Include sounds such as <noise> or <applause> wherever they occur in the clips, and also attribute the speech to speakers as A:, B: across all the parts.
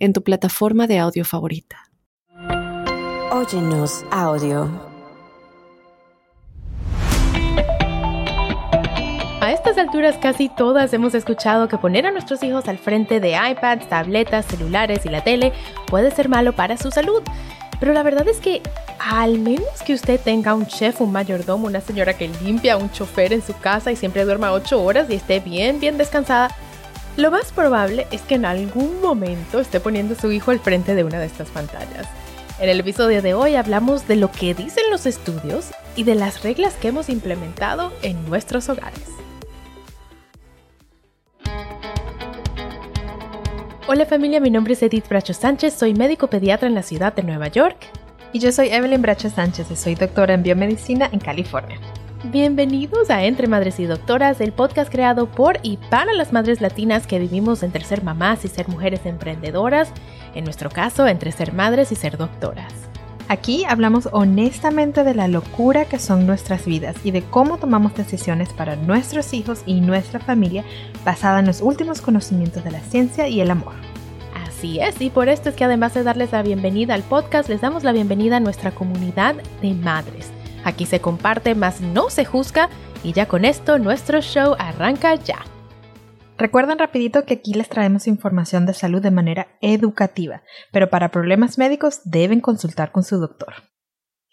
A: en tu plataforma de audio favorita.
B: Óyenos audio.
C: A estas alturas casi todas hemos escuchado que poner a nuestros hijos al frente de iPads, tabletas, celulares y la tele puede ser malo para su salud. Pero la verdad es que al menos que usted tenga un chef, un mayordomo, una señora que limpia, un chofer en su casa y siempre duerma 8 horas y esté bien, bien descansada, lo más probable es que en algún momento esté poniendo a su hijo al frente de una de estas pantallas. En el episodio de hoy hablamos de lo que dicen los estudios y de las reglas que hemos implementado en nuestros hogares. Hola familia, mi nombre es Edith Bracho Sánchez, soy médico pediatra en la ciudad de Nueva York.
D: Y yo soy Evelyn Bracho Sánchez y soy doctora en biomedicina en California.
C: Bienvenidos a Entre Madres y Doctoras, el podcast creado por y para las madres latinas que vivimos entre ser mamás y ser mujeres emprendedoras, en nuestro caso, entre ser madres y ser doctoras.
D: Aquí hablamos honestamente de la locura que son nuestras vidas y de cómo tomamos decisiones para nuestros hijos y nuestra familia basada en los últimos conocimientos de la ciencia y el amor.
C: Así es, y por esto es que además de darles la bienvenida al podcast, les damos la bienvenida a nuestra comunidad de madres Aquí se comparte, más no se juzga y ya con esto nuestro show arranca ya.
D: Recuerden rapidito que aquí les traemos información de salud de manera educativa, pero para problemas médicos deben consultar con su doctor.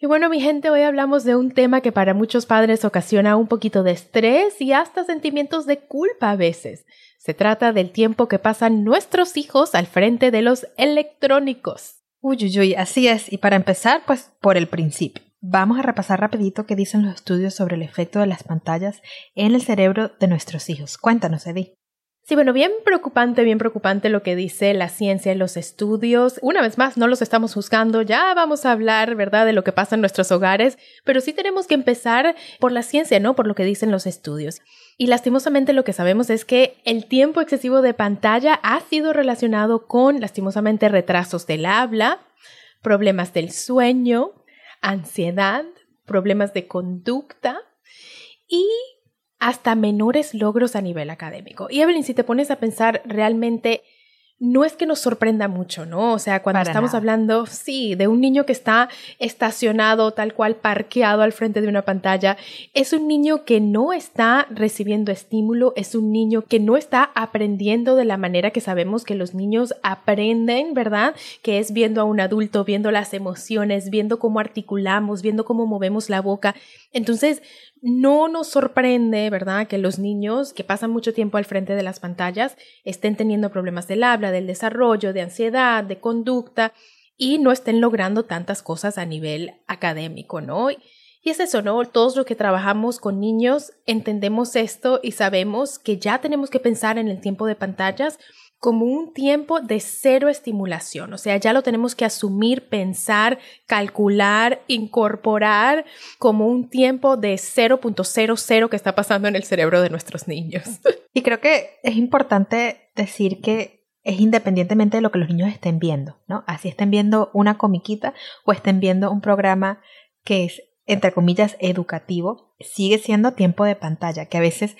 C: Y bueno, mi gente, hoy hablamos de un tema que para muchos padres ocasiona un poquito de estrés y hasta sentimientos de culpa a veces. Se trata del tiempo que pasan nuestros hijos al frente de los electrónicos.
D: Uy, uy, uy, así es. Y para empezar, pues por el principio. Vamos a repasar rapidito qué dicen los estudios sobre el efecto de las pantallas en el cerebro de nuestros hijos. Cuéntanos, Eddie.
C: Sí, bueno, bien preocupante, bien preocupante lo que dice la ciencia en los estudios. Una vez más, no los estamos juzgando, ya vamos a hablar, ¿verdad?, de lo que pasa en nuestros hogares, pero sí tenemos que empezar por la ciencia, ¿no? Por lo que dicen los estudios. Y lastimosamente lo que sabemos es que el tiempo excesivo de pantalla ha sido relacionado con, lastimosamente, retrasos del habla, problemas del sueño, ansiedad, problemas de conducta y hasta menores logros a nivel académico. Y Evelyn, si te pones a pensar realmente no es que nos sorprenda mucho, ¿no? O sea, cuando estamos hablando, sí, de un niño que está estacionado tal cual parqueado al frente de una pantalla, es un niño que no está recibiendo estímulo, es un niño que no está aprendiendo de la manera que sabemos que los niños aprenden, ¿verdad? Que es viendo a un adulto, viendo las emociones, viendo cómo articulamos, viendo cómo movemos la boca. Entonces, no nos sorprende, ¿verdad?, que los niños que pasan mucho tiempo al frente de las pantallas estén teniendo problemas del habla, del desarrollo, de ansiedad, de conducta y no estén logrando tantas cosas a nivel académico, ¿no? Y es eso, ¿no? Todos los que trabajamos con niños entendemos esto y sabemos que ya tenemos que pensar en el tiempo de pantallas como un tiempo de cero estimulación, o sea, ya lo tenemos que asumir, pensar, calcular, incorporar como un tiempo de 0.00 que está pasando en el cerebro de nuestros niños. <laughs>
D: Y creo que es importante decir que es independientemente de lo que los niños estén viendo, ¿no? Así estén viendo una comiquita o estén viendo un programa que es, entre comillas, educativo, sigue siendo tiempo de pantalla, que a veces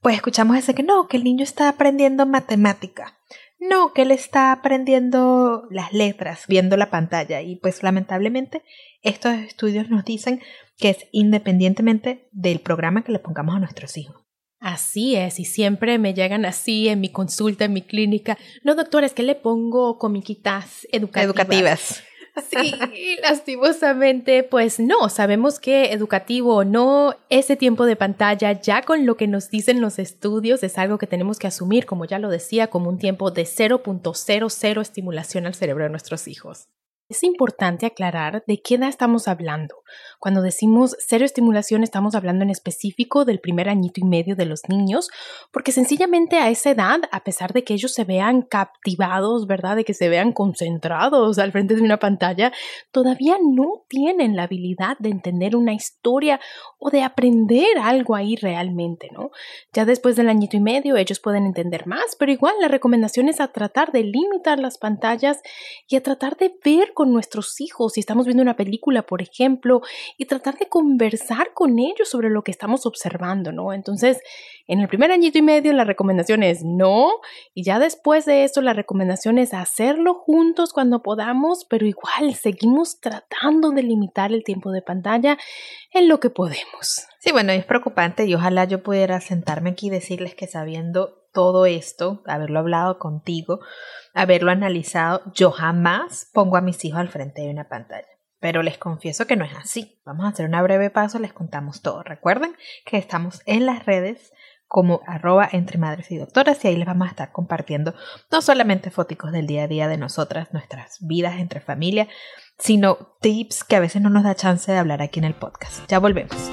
D: pues escuchamos ese que no, que el niño está aprendiendo matemática. No, que él está aprendiendo las letras viendo la pantalla. Y pues lamentablemente estos estudios nos dicen que es independientemente del programa que le pongamos a nuestros hijos.
C: Así es, y siempre me llegan así en mi consulta, en mi clínica. No, doctora, es que le pongo comiquitas educativas.
D: Educativas.
C: Sí, lastimosamente, pues no, sabemos que educativo o no, ese tiempo de pantalla, ya con lo que nos dicen los estudios, es algo que tenemos que asumir, como ya lo decía, como un tiempo de 0.00 estimulación al cerebro de nuestros hijos. Es importante aclarar de qué edad estamos hablando. Cuando decimos cero estimulación estamos hablando en específico del primer añito y medio de los niños, porque sencillamente a esa edad, a pesar de que ellos se vean captivados, ¿verdad? De que se vean concentrados al frente de una pantalla, todavía no tienen la habilidad de entender una historia o de aprender algo ahí realmente, ¿no? Ya después del añito y medio ellos pueden entender más, pero igual la recomendación es a tratar de limitar las pantallas y a tratar de ver con nuestros hijos, si estamos viendo una película, por ejemplo, y tratar de conversar con ellos sobre lo que estamos observando, ¿no? Entonces, en el primer añito y medio la recomendación es no, y ya después de eso la recomendación es hacerlo juntos cuando podamos, pero igual seguimos tratando de limitar el tiempo de pantalla en lo que podemos.
D: Sí, bueno, es preocupante y ojalá yo pudiera sentarme aquí y decirles que sabiendo todo esto, haberlo hablado contigo, haberlo analizado, yo jamás pongo a mis hijos al frente de una pantalla. Pero les confieso que no es así. Vamos a hacer una breve paso, les contamos todo. Recuerden que estamos en las redes como arroba entre madres y doctoras y ahí les vamos a estar compartiendo no solamente fotos del día a día de nosotras, nuestras vidas entre familia, sino tips que a veces no nos da chance de hablar aquí en el podcast. Ya volvemos.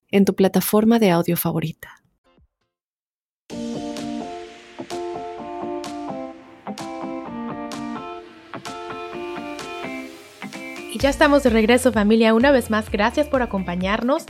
A: en tu plataforma de audio favorita.
C: Y ya estamos de regreso familia, una vez más, gracias por acompañarnos.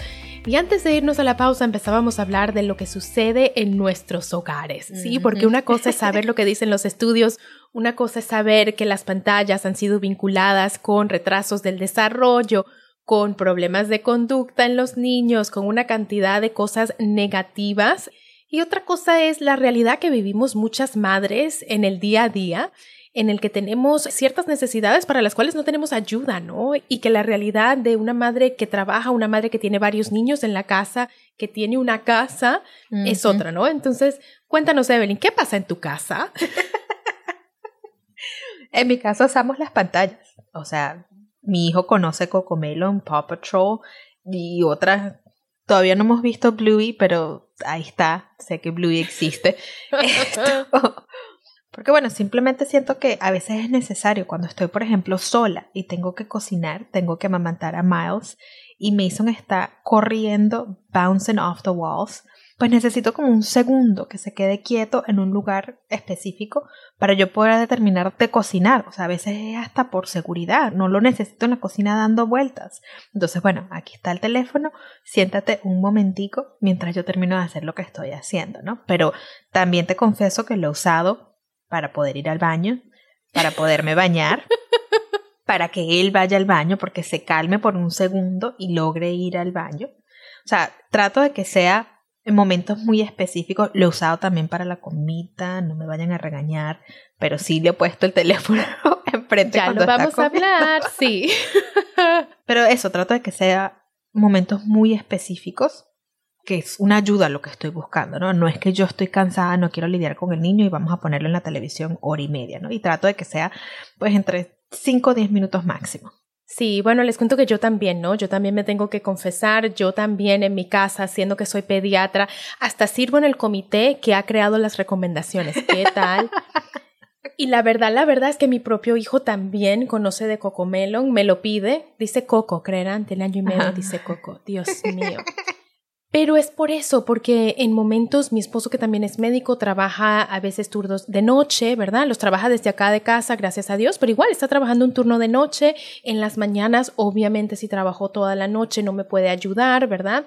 C: Y antes de irnos a la pausa empezábamos a hablar de lo que sucede en nuestros hogares, ¿sí? Porque una cosa es saber <laughs> lo que dicen los estudios, una cosa es saber que las pantallas han sido vinculadas con retrasos del desarrollo, con problemas de conducta en los niños, con una cantidad de cosas negativas. Y otra cosa es la realidad que vivimos muchas madres en el día a día en el que tenemos ciertas necesidades para las cuales no tenemos ayuda, ¿no? Y que la realidad de una madre que trabaja, una madre que tiene varios niños en la casa, que tiene una casa, es otra, ¿no? Entonces, cuéntanos, Evelyn, ¿qué pasa en tu casa? <laughs>
D: en mi casa usamos las pantallas. O sea, mi hijo conoce Cocomelon, Paw Patrol y otras. Todavía no hemos visto Bluey, pero ahí está. Sé que Bluey existe. <laughs> porque bueno, simplemente siento que a veces es necesario cuando estoy, por ejemplo, sola y tengo que cocinar, tengo que amamantar a Miles y Mason está corriendo, bouncing off the walls pues necesito como un segundo que se quede quieto en un lugar específico para yo poder determinar de cocinar. O sea, a veces es hasta por seguridad, no lo necesito en la cocina dando vueltas. Entonces, bueno, aquí está el teléfono, siéntate un momentico mientras yo termino de hacer lo que estoy haciendo, ¿no? Pero también te confieso que lo he usado para poder ir al baño, para poderme bañar. <laughs> para que él vaya al baño, porque se calme por un segundo y logre ir al baño. O sea, trato de que sea en momentos muy específicos. Lo he usado también para la comida, no me vayan a regañar, pero sí le he puesto el teléfono <laughs> enfrente.
C: Ya lo vamos a hablar, sí. <laughs>
D: pero eso, trato de que sea momentos muy específicos, que es una ayuda a lo que estoy buscando, ¿no? No es que yo estoy cansada, no quiero lidiar con el niño y vamos a ponerlo en la televisión hora y media, ¿no? Y trato de que sea, pues, entre 5 o 10 minutos máximo.
C: Sí, bueno, les cuento que yo también, ¿no? Yo también me tengo que confesar, yo también en mi casa, siendo que soy pediatra, hasta sirvo en el comité que ha creado las recomendaciones. ¿Qué tal? <laughs> Y la verdad, la verdad es que mi propio hijo también conoce de Cocomelon, me lo pide, dice Coco, creerán, tiene año y medio, dice Coco, Dios mío. <laughs> Pero es por eso, porque en momentos mi esposo que también es médico trabaja a veces turnos de noche, ¿verdad? Los trabaja desde acá de casa, gracias a Dios, pero igual está trabajando un turno de noche. En las mañanas, obviamente si trabajó toda la noche no me puede ayudar, ¿verdad?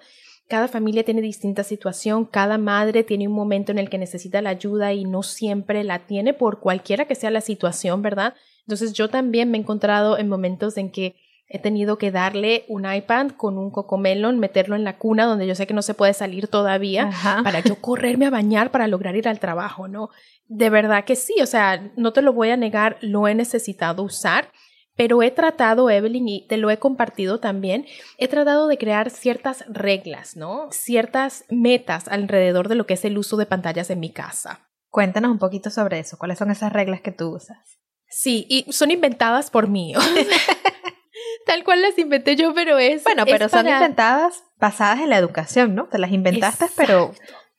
C: Cada familia tiene distinta situación, cada madre tiene un momento en el que necesita la ayuda y no siempre la tiene por cualquiera que sea la situación, ¿verdad? Entonces yo también me he encontrado en momentos en que He tenido que darle un iPad con un cocomelon, meterlo en la cuna donde yo sé que no se puede salir todavía, para yo correrme a bañar para lograr ir al trabajo, ¿no? De verdad que sí, o sea, no te lo voy a negar, lo he necesitado usar, pero he tratado, Evelyn, y te lo he compartido también, he tratado de crear ciertas reglas, ¿no? Ciertas metas alrededor de lo que es el uso de pantallas en mi casa.
D: Cuéntanos un poquito sobre eso, ¿cuáles son esas reglas que tú usas?
C: Sí, y son inventadas por mí. <laughs> Tal cual las inventé yo, pero es.
D: Bueno, pero son inventadas basadas en la educación, ¿no? Te las inventaste, pero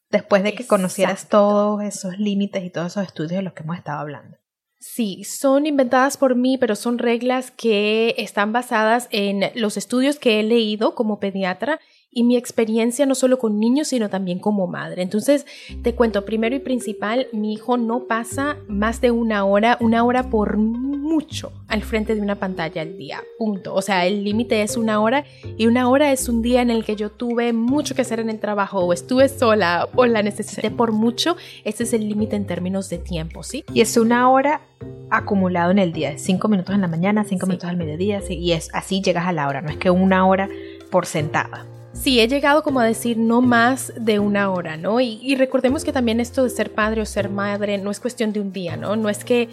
D: después de que conocieras todos esos límites y todos esos estudios de los que hemos estado hablando.
C: Sí, son inventadas por mí, pero son reglas que están basadas en los estudios que he leído como pediatra y mi experiencia no solo con niños, sino también como madre. Entonces, te cuento, primero y principal, mi hijo no pasa más de una hora, una hora por mucho al frente de una pantalla al día, punto. O sea, el límite es una hora y una hora es un día en el que yo tuve mucho que hacer en el trabajo o estuve sola o la necesité por mucho. Ese es el límite en términos de tiempo, ¿sí?
D: Y es una hora acumulado en el día, cinco minutos en la mañana, cinco minutos al mediodía, y es así llegas a la hora, no es que una hora por sentada.
C: Sí, he llegado como a decir no más de una hora, ¿no? Y, recordemos que también esto de ser padre o ser madre no es cuestión de un día, ¿no? No es que,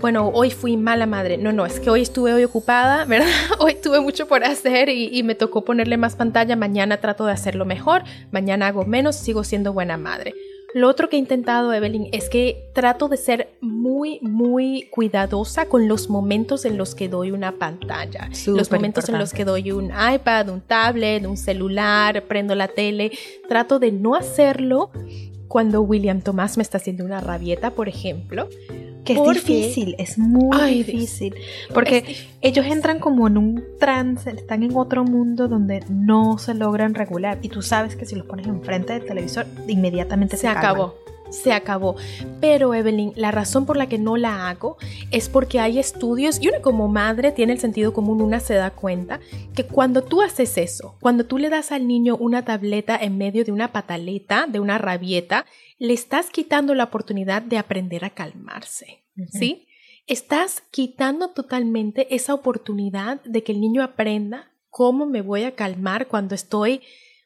C: bueno, hoy fui mala madre, no, no, es que hoy estuve hoy ocupada, <laughs> ¿verdad? Hoy tuve mucho por hacer y, y me tocó ponerle más pantalla, mañana trato de hacerlo mejor, mañana hago menos, sigo siendo buena madre. Lo otro que he intentado, Evelyn, es que trato de ser muy, muy cuidadosa con los momentos en los que doy una pantalla. los momentos en los que doy un iPad, un tablet, un celular, prendo la tele. Trato de no hacerlo cuando William Tomás me está haciendo una rabieta, por ejemplo,
D: que es difícil, es muy difícil. Porque ellos entran como en un trance, están en otro mundo donde no se logran regular. Y tú sabes que si los pones enfrente del televisor, inmediatamente se, se acabó
C: se acabó. Pero Evelyn, la razón por la que no la hago es porque hay estudios y uno como madre tiene el sentido común, una se da cuenta que cuando tú haces eso, cuando tú le das al niño una tableta en medio de una pataleta, de una rabieta, le estás quitando la oportunidad de aprender a calmarse, ¿sí? Estás quitando totalmente esa oportunidad de que el niño aprenda cómo me voy a calmar cuando estoy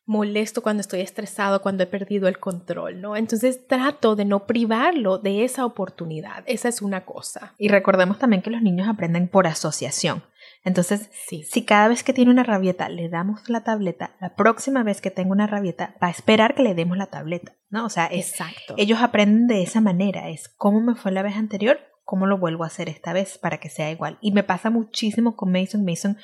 C: molesto, cuando estoy estresado, cuando he perdido el control, ¿no? Entonces trato de no privarlo de esa oportunidad. Esa es una cosa.
D: Y recordemos también que los niños aprenden por asociación. Entonces, si cada vez que tiene una rabieta le damos la tableta, la próxima vez que tenga una rabieta va a esperar que le demos la tableta, ¿no? O sea, Exacto. ellos aprenden de esa manera, es cómo me fue la vez anterior, cómo lo vuelvo a hacer esta vez para que sea igual. Y me pasa muchísimo con Mason. Mason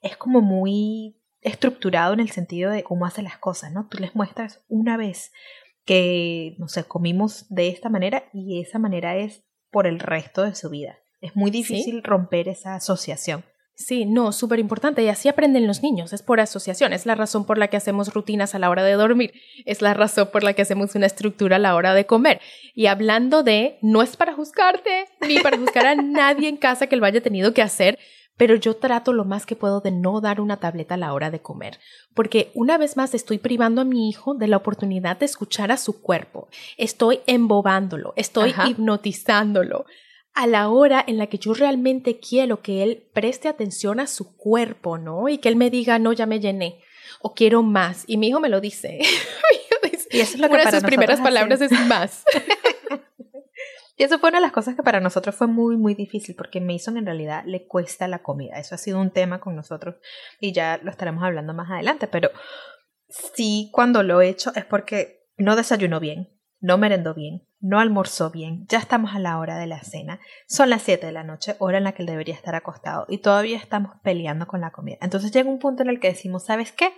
D: es como muy estructurado en el sentido de cómo hace las cosas, ¿no? Tú les muestras una vez que, no sé, comimos de esta manera y esa manera es por el resto de su vida. Es muy difícil romper esa asociación.
C: Sí, no, súper importante. Y así aprenden los niños. Es por asociación. Es la razón por la que hacemos rutinas a la hora de dormir. Es la razón por la que hacemos una estructura a la hora de comer. Y hablando de, no es para juzgarte, ni para juzgar a nadie en casa que lo haya tenido que hacer, pero yo trato lo más que puedo de no dar una tableta a la hora de comer, porque una vez más estoy privando a mi hijo de la oportunidad de escuchar a su cuerpo, estoy embobándolo, estoy hipnotizándolo. A la hora en la que yo realmente quiero que él preste atención a su cuerpo, ¿no? Y que él me diga, no, ya me llené, o quiero más. Y mi hijo me lo dice. <laughs> y eso es lo que Una de sus primeras palabras es más. <laughs> <laughs>
D: Y eso fue una de las cosas que para nosotros fue muy, muy difícil, porque Mason en realidad le cuesta la comida. Eso ha sido un tema con nosotros y ya lo estaremos hablando más adelante, pero sí cuando lo he hecho es porque no desayunó bien, no merendó bien, no almorzó bien, ya estamos a la hora de la cena, son las 7 de la noche, hora en la que él debería estar acostado y todavía estamos peleando con la comida. Entonces llega un punto en el que decimos, ¿sabes qué?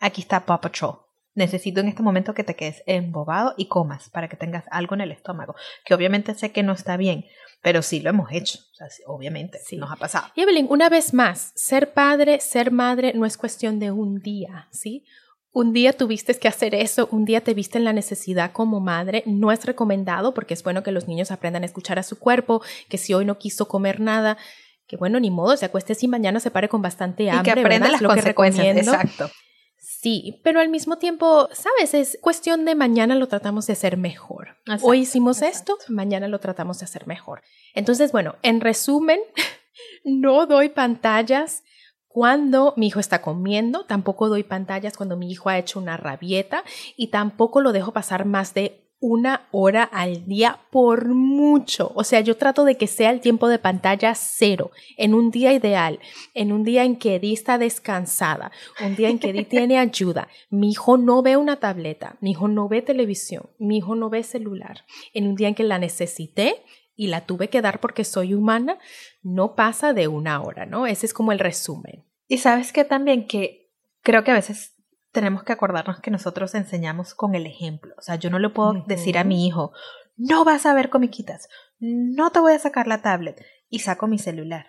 D: Aquí está Paw Patrol necesito en este momento que te quedes embobado y comas para que tengas algo en el estómago, que obviamente sé que no está bien, pero sí lo hemos hecho, obviamente, sí nos ha pasado.
C: Y Evelyn, una vez más, ser padre, ser madre no es cuestión de un día, ¿sí? Un día tuviste que hacer eso, un día te viste en la necesidad como madre, no es recomendado porque es bueno que los niños aprendan a escuchar a su cuerpo, que si hoy no quiso comer nada, que bueno, ni modo, se acueste si mañana se pare con bastante hambre.
D: Y que aprenda las consecuencias, exacto.
C: Sí, pero al mismo tiempo, sabes, es cuestión de mañana lo tratamos de hacer mejor. Hoy hicimos esto, mañana lo tratamos de hacer mejor. Entonces, bueno, en resumen, <laughs> no doy pantallas cuando mi hijo está comiendo, tampoco doy pantallas cuando mi hijo ha hecho una rabieta y tampoco lo dejo pasar más de una hora al día por mucho. O sea, yo trato de que sea el tiempo de pantalla cero, en un día ideal, en un día en que Eddie está descansada, un día en que Eddie tiene ayuda. Mi hijo no ve una tableta, mi hijo no ve televisión, mi hijo no ve celular. En un día en que la necesité y la tuve que dar porque soy humana, no pasa de una hora, ¿no? Ese es como el resumen.
D: Y sabes que también que creo que a veces tenemos que acordarnos que nosotros enseñamos con el ejemplo. O sea, yo no le puedo decir a mi hijo, no vas a ver comiquitas, no te voy a sacar la tablet y saco mi celular.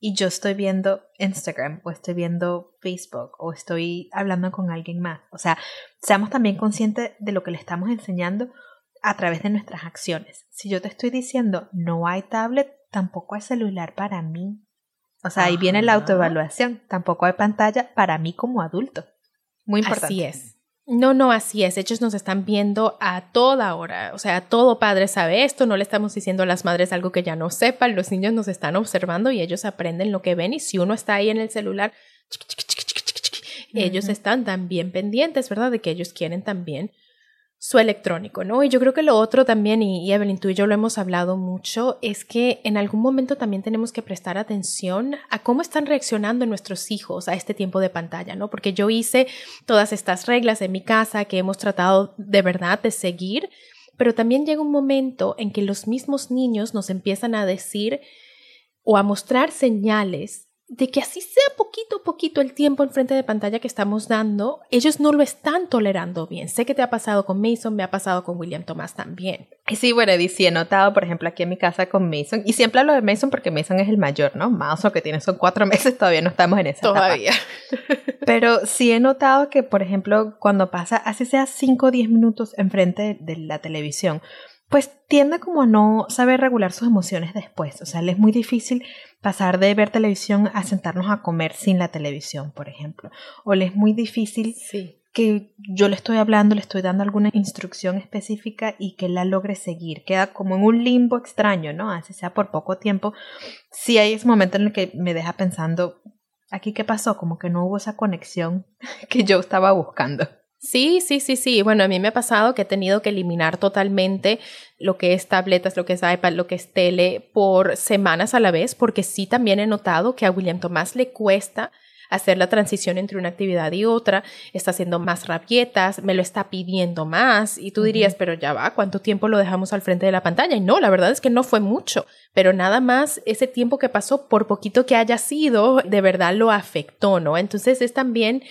D: Y yo estoy viendo Instagram o estoy viendo Facebook o estoy hablando con alguien más. O sea, seamos también conscientes de lo que le estamos enseñando a través de nuestras acciones. Si yo te estoy diciendo no hay tablet, tampoco hay celular para mí. O sea, ahí viene la autoevaluación. Tampoco hay pantalla para mí como adulto. Muy importante.
C: Así es. No, no, así es. Ellos nos están viendo a toda hora. O sea, todo padre sabe esto. No le estamos diciendo a las madres algo que ya no sepan. Los niños nos están observando y ellos aprenden lo que ven. Y si uno está ahí en el celular, ellos están también pendientes, ¿verdad? De que ellos quieren también su electrónico, ¿no? Y yo creo que lo otro también, y, Evelyn, tú y yo lo hemos hablado mucho, es que en algún momento también tenemos que prestar atención a cómo están reaccionando nuestros hijos a este tiempo de pantalla, ¿no? Porque yo hice todas estas reglas en mi casa que hemos tratado de verdad de seguir, pero también llega un momento en que los mismos niños nos empiezan a decir o a mostrar señales de que así sea poquito a poquito el tiempo en frente de pantalla que estamos dando, ellos no lo están tolerando bien. Sé que te ha pasado con Mason, me ha pasado con William Thomas también.
D: Sí, bueno, y sí he notado, por ejemplo, aquí en mi casa con Mason, y siempre hablo de Mason porque Mason es el mayor, ¿no? Lo que tiene son cuatro <laughs> meses, todavía no estamos en esa
C: Todavía. <laughs>
D: Pero sí he notado que, por ejemplo, cuando pasa, así sea 5 o 10 minutos enfrente de la televisión, pues tiende como a no saber regular sus emociones después. O sea, le es muy difícil pasar de ver televisión a sentarnos a comer sin la televisión, por ejemplo. O le es muy difícil que yo le estoy hablando, le estoy dando alguna instrucción específica y que la logre seguir. Queda como en un limbo extraño, ¿no? Así sea por poco tiempo. Sí hay ese momento en el que me deja pensando, ¿aquí qué pasó? Como que no hubo esa conexión <laughs> que yo estaba buscando.
C: Sí, sí, sí, sí. Bueno, a mí me ha pasado que he tenido que eliminar totalmente lo que es tabletas, lo que es iPad, lo que es tele por semanas a la vez, porque sí también he notado que a William Tomás le cuesta hacer la transición entre una actividad y otra, está haciendo más rabietas, me lo está pidiendo más y tú dirías, pero ya va, ¿cuánto tiempo lo dejamos al frente de la pantalla? Y no, la verdad es que no fue mucho, pero nada más ese tiempo que pasó, por poquito que haya sido, de verdad lo afectó, ¿no? Entonces es también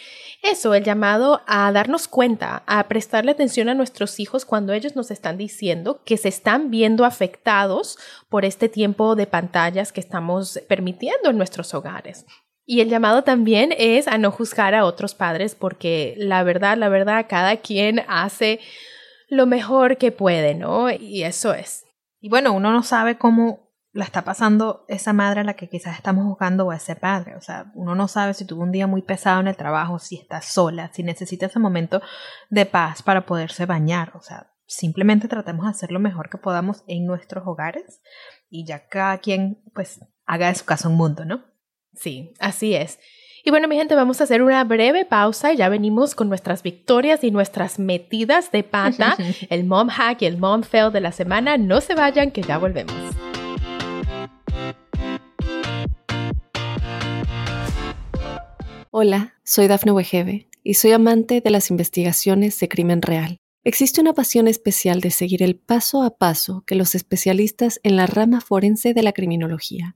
C: eso, el llamado a darnos cuenta, a prestarle atención a nuestros hijos cuando ellos nos están diciendo que se están viendo afectados por este tiempo de pantallas que estamos permitiendo en nuestros hogares. Y el llamado también es a no juzgar a otros padres porque la verdad, la verdad, cada quien hace lo mejor que puede, ¿no? Y eso es.
D: Y bueno, uno no sabe cómo la está pasando esa madre a la que quizás estamos buscando o ese padre. O sea, uno no sabe si tuvo un día muy pesado en el trabajo, si está sola, si necesita ese momento de paz para poderse bañar. O sea, simplemente tratemos de hacer lo mejor que podamos en nuestros hogares y ya cada quien pues haga de su casa un mundo, ¿no?
C: Sí, así es. Y bueno, mi gente, vamos a hacer una breve pausa y ya venimos con nuestras victorias y nuestras metidas de pata, <laughs> el mom hack y el mom fail de la semana. No se vayan, que ya volvemos.
A: Hola, soy Dafne Wegebe y soy amante de las investigaciones de crimen real. Existe una pasión especial de seguir el paso a paso que los especialistas en la rama forense de la criminología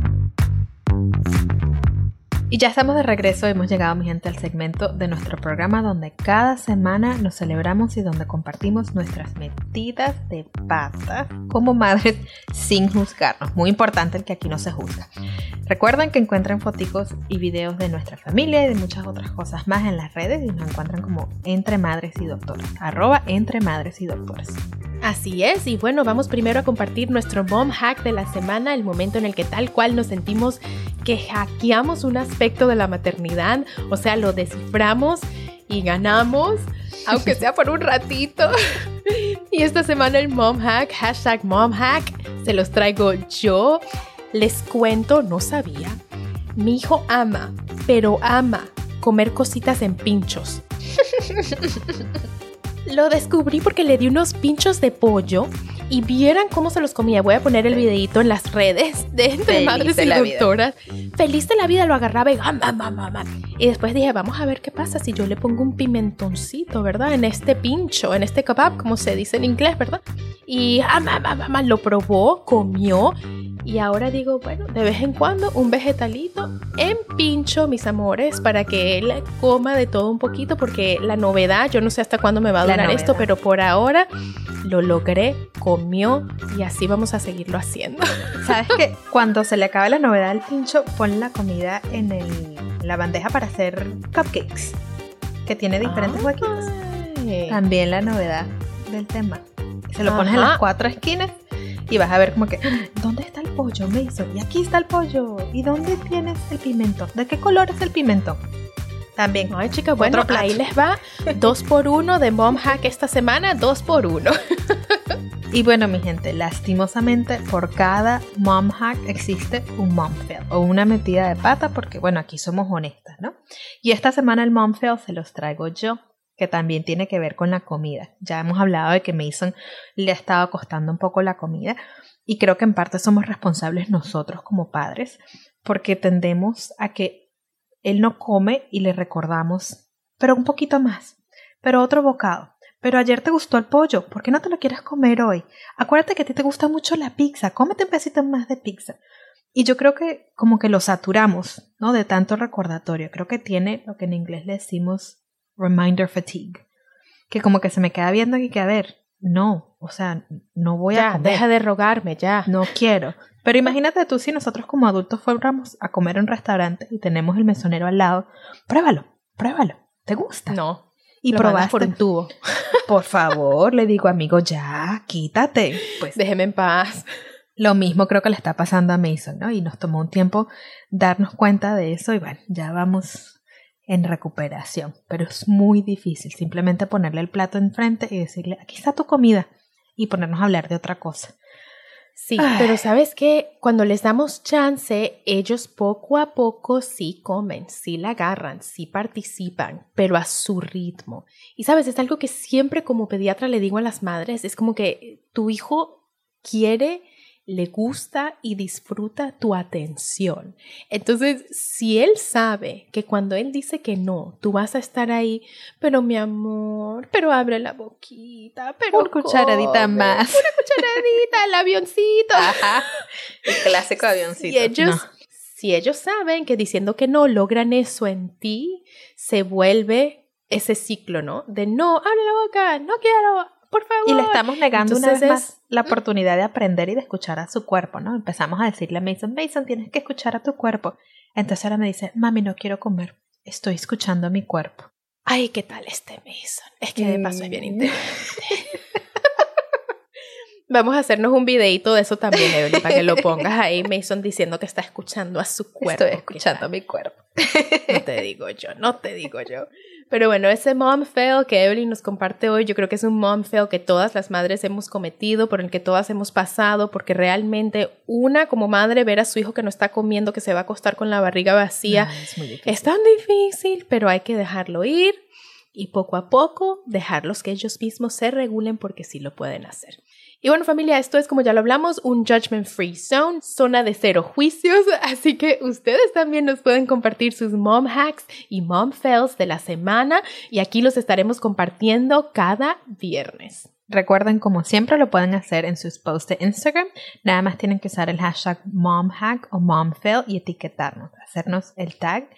D: Y ya estamos de regreso, hemos llegado mi gente al segmento de nuestro programa donde cada semana nos celebramos y donde compartimos nuestras metidas de pata como madres <laughs> sin juzgarnos. Muy importante el que aquí no se juzga. Recuerden que encuentran fotos y videos de nuestra familia y de muchas otras cosas más en las redes y nos encuentran como Entre Madres y Doctores, arroba Entre Madres y Doctores.
C: Así es, y bueno, vamos primero a compartir nuestro mom hack de la semana, el momento en el que tal cual nos sentimos que hackeamos un aspecto de la maternidad, o sea, lo desciframos y ganamos, aunque sea por un ratito. <laughs> y esta semana el mom hack, hashtag mom hack, se los traigo yo. Les cuento, no sabía, mi hijo ama, pero ama comer cositas en pinchos. <laughs> Lo descubrí porque le di unos pinchos de pollo y vieran cómo se los comía. Voy a poner el videito en las redes de Entre Madres y Doctoras. Feliz de la vida lo agarraba y Y después dije, vamos a ver qué pasa si yo le pongo un pimentoncito, ¿verdad? En este pincho, en este kebab, como se dice en inglés, ¿verdad? Y lo probó, comió y ahora digo, bueno, de vez en cuando un vegetalito en pincho, mis amores, para que él coma de todo un poquito, porque la novedad, yo no sé hasta cuándo me va a durar esto, pero por ahora lo logré, comió y así vamos a seguirlo haciendo. <laughs>
D: ¿Sabes que Cuando se le acabe la novedad del pincho, pon la comida en la bandeja para hacer cupcakes, que tiene diferentes huequitos. También la novedad del tema. Se lo pones en las cuatro esquinas y vas a ver como que, ¿dónde está el pollo, Mason? Y aquí está el pollo. ¿Y dónde tienes el pimiento? ¿De qué color es el pimiento? También.
C: Ay, chicas, bueno, ahí les va. Dos por uno de Mom Hack esta semana, dos por uno. <laughs>
D: y bueno, mi gente, lastimosamente por cada Mom Hack existe un Mom Fail o una metida de pata, porque bueno, aquí somos honestas, ¿no? Y esta semana el Mom Fail se los traigo yo que también tiene que ver con la comida. Ya hemos hablado de que Mason le ha estado costando un poco la comida y creo que en parte somos responsables nosotros como padres porque tendemos a que él no come y le recordamos, pero un poquito más, pero otro bocado. Pero ayer te gustó el pollo, ¿por qué no te lo quieres comer hoy? Acuérdate que a ti te gusta mucho la pizza, cómete un pedacito más de pizza. Y yo creo que como que lo saturamos, ¿no? De tanto recordatorio. Creo que tiene lo que en inglés le decimos reminder fatigue. Que como que se me queda viendo y que, a ver, no, o sea, no voy
C: a
D: comer.
C: deja de rogarme, ya.
D: No quiero. Pero imagínate tú si nosotros como adultos fuéramos a comer en un restaurante y tenemos el mesonero al lado. Pruébalo, pruébalo. ¿Te gusta?
C: No.
D: Y probaste
C: por un tubo.
D: Por favor, le digo, amigo, ya, quítate.
C: Pues déjeme en paz.
D: Lo mismo creo que le está pasando a Mason, ¿no? Y nos tomó un tiempo darnos cuenta de eso y bueno, ya vamos en recuperación, pero es muy difícil simplemente ponerle el plato enfrente y decirle, aquí está tu comida y ponernos a hablar de otra cosa.
C: Sí, pero sabes que cuando les damos chance, ellos poco a poco sí comen, sí la agarran, sí participan, pero a su ritmo. Y sabes, es algo que siempre como pediatra le digo a las madres, es como que tu hijo quiere le gusta y disfruta tu atención. Entonces, si él sabe que cuando él dice que no, tú vas a estar ahí, pero mi amor, pero abre la boquita, pero
D: una cucharadita más.
C: Una cucharadita, el avioncito.
D: El clásico avioncito.
C: Si ellos, si ellos saben que diciendo que no logran eso en ti, se vuelve ese ciclo, ¿no? De no, abre la boca, no quiero, por favor.
D: Y le estamos negando una vez más la oportunidad de aprender y de escuchar a su cuerpo, ¿no? Empezamos a decirle a Mason, Mason, tienes que escuchar a tu cuerpo. Entonces ahora me dice, mami, no quiero comer, estoy escuchando a mi cuerpo.
C: Ay, ¿qué tal este Mason? Es que de paso es bien inteligente. <laughs> Vamos a hacernos un videito de eso también, Evelyn, para que lo <laughs> pongas ahí, Mason diciendo que está escuchando a su cuerpo.
D: Estoy escuchando a mi cuerpo.
C: No te <laughs> digo yo, no te digo yo. Pero bueno, ese mom fail que Evelyn nos comparte hoy, yo creo que es un mom fail que todas las madres hemos cometido, por el que todas hemos pasado, porque realmente una como madre ver a su hijo que no está comiendo, que se va a acostar con la barriga vacía, es, es tan difícil, pero hay que dejarlo ir y poco a poco dejarlos que ellos mismos se regulen porque sí lo pueden hacer. Y bueno familia, esto es como ya lo hablamos, un judgment free zone, zona de cero juicios, <laughs> así que ustedes también nos pueden compartir sus mom hacks y mom fails de la semana y aquí los estaremos compartiendo cada viernes.
D: Recuerden, como siempre, lo pueden hacer en sus posts de Instagram. Nada más tienen que usar el hashtag momhack o momfail y etiquetarnos, hacernos el tag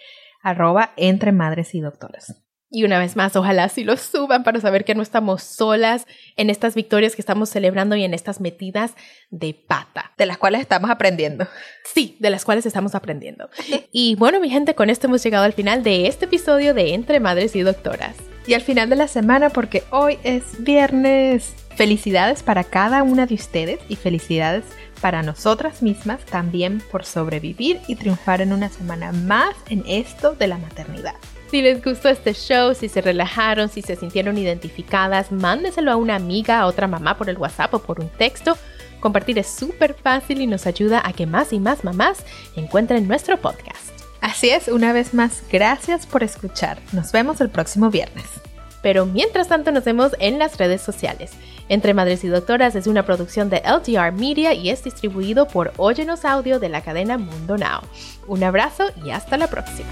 D: arroba entre madres y doctoras.
C: Y una vez más, ojalá sí lo suban para saber que no estamos solas en estas victorias que estamos celebrando y en estas metidas de pata.
D: De las cuales estamos aprendiendo.
C: Sí, de las cuales estamos aprendiendo. <laughs> y bueno, mi gente, con esto hemos llegado al final de este episodio de Entre Madres y Doctoras.
D: y al final de la semana porque hoy es viernes. Felicidades para cada una de ustedes y felicidades para nosotras mismas también por sobrevivir y triunfar en una semana más en esto de la maternidad.
C: Si les gustó este show, si se relajaron, si se sintieron identificadas, mándeselo a una amiga, a otra mamá por el WhatsApp o por un texto. Compartir es súper fácil y nos ayuda a que más y más mamás encuentren nuestro podcast.
D: Así es, una vez más, gracias por escuchar. Nos vemos el próximo viernes.
C: Pero mientras tanto nos vemos en las redes sociales. Entre Madres y Doctoras es una producción de LTR Media y es distribuido por Óyenos Audio de la cadena Mundo Now. Un abrazo y hasta la próxima.